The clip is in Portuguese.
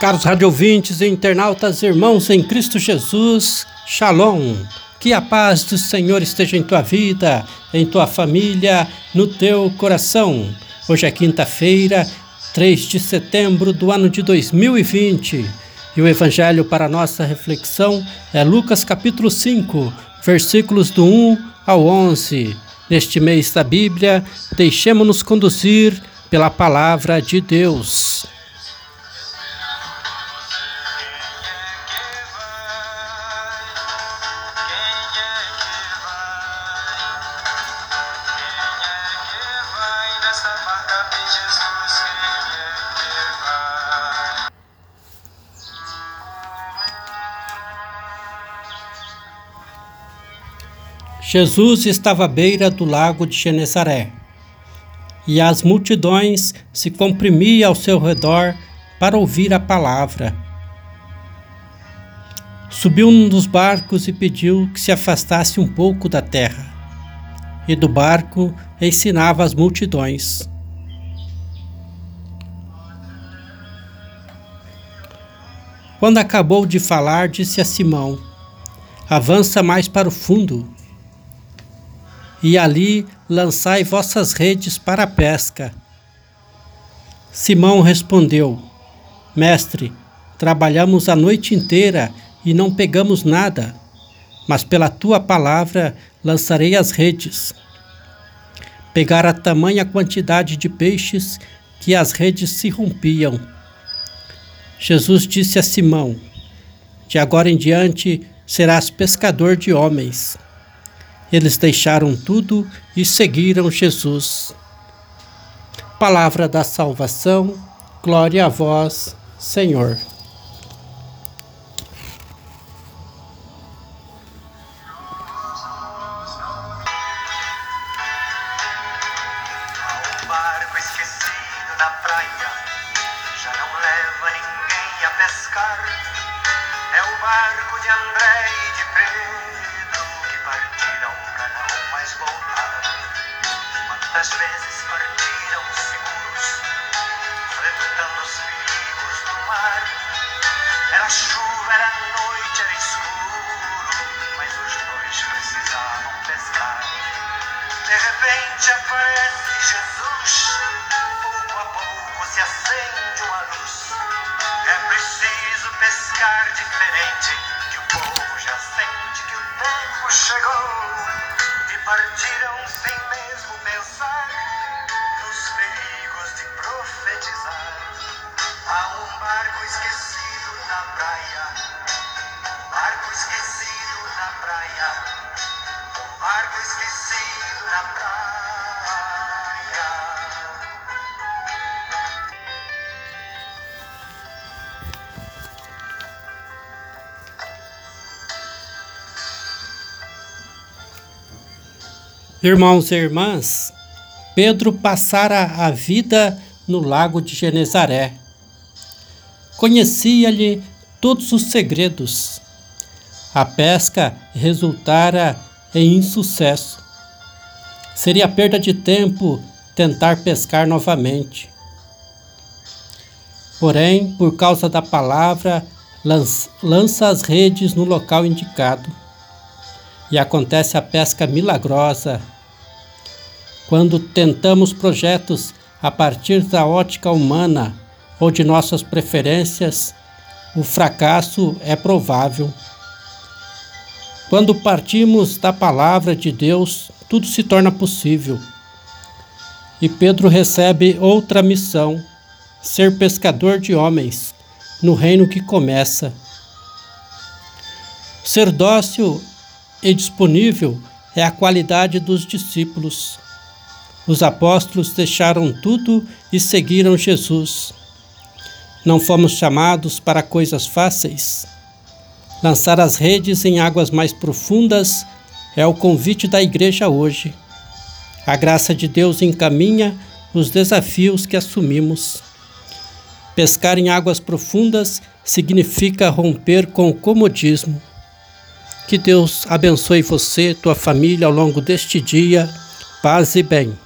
Caros radiovintes e internautas, irmãos em Cristo Jesus, Shalom. Que a paz do Senhor esteja em tua vida, em tua família, no teu coração. Hoje é quinta-feira, 3 de setembro do ano de 2020. E o evangelho para nossa reflexão é Lucas capítulo 5, versículos do 1 ao 11. Neste mês da Bíblia, deixemos-nos conduzir pela palavra de Deus. Jesus estava à beira do lago de Genezaré, e as multidões se comprimiam ao seu redor para ouvir a palavra. Subiu num dos barcos e pediu que se afastasse um pouco da terra, e do barco ensinava as multidões. Quando acabou de falar, disse a Simão: Avança mais para o fundo e ali lançai vossas redes para a pesca. Simão respondeu: Mestre, trabalhamos a noite inteira e não pegamos nada, mas pela tua palavra lançarei as redes. Pegara tamanha quantidade de peixes que as redes se rompiam. Jesus disse a Simão: De agora em diante serás pescador de homens. Eles deixaram tudo e seguiram Jesus. Palavra da salvação, glória a vós, Senhor. É o barco de André e de Pedro Quantas vezes partiram seguros, enfrentando os perigos do mar. Era chuva, era noite, era escuro, mas os dois precisavam pescar. De repente aparece Jesus, pouco a pouco se acende uma luz. É preciso pescar diferente, que o povo já sente que o tempo chegou. E partiram sem mesmo na praia, barco esquecido na praia, barco esquecido na praia. Irmãos e irmãs, Pedro passara a vida no lago de Genezaré. Conhecia-lhe todos os segredos. A pesca resultara em insucesso. Seria perda de tempo tentar pescar novamente. Porém, por causa da palavra, lança as redes no local indicado e acontece a pesca milagrosa. Quando tentamos projetos a partir da ótica humana ou de nossas preferências, o fracasso é provável. Quando partimos da palavra de Deus, tudo se torna possível. E Pedro recebe outra missão: ser pescador de homens no reino que começa. Ser dócil e disponível é a qualidade dos discípulos. Os apóstolos deixaram tudo e seguiram Jesus. Não fomos chamados para coisas fáceis. Lançar as redes em águas mais profundas é o convite da igreja hoje. A graça de Deus encaminha os desafios que assumimos. Pescar em águas profundas significa romper com o comodismo. Que Deus abençoe você, tua família ao longo deste dia. Paz e bem.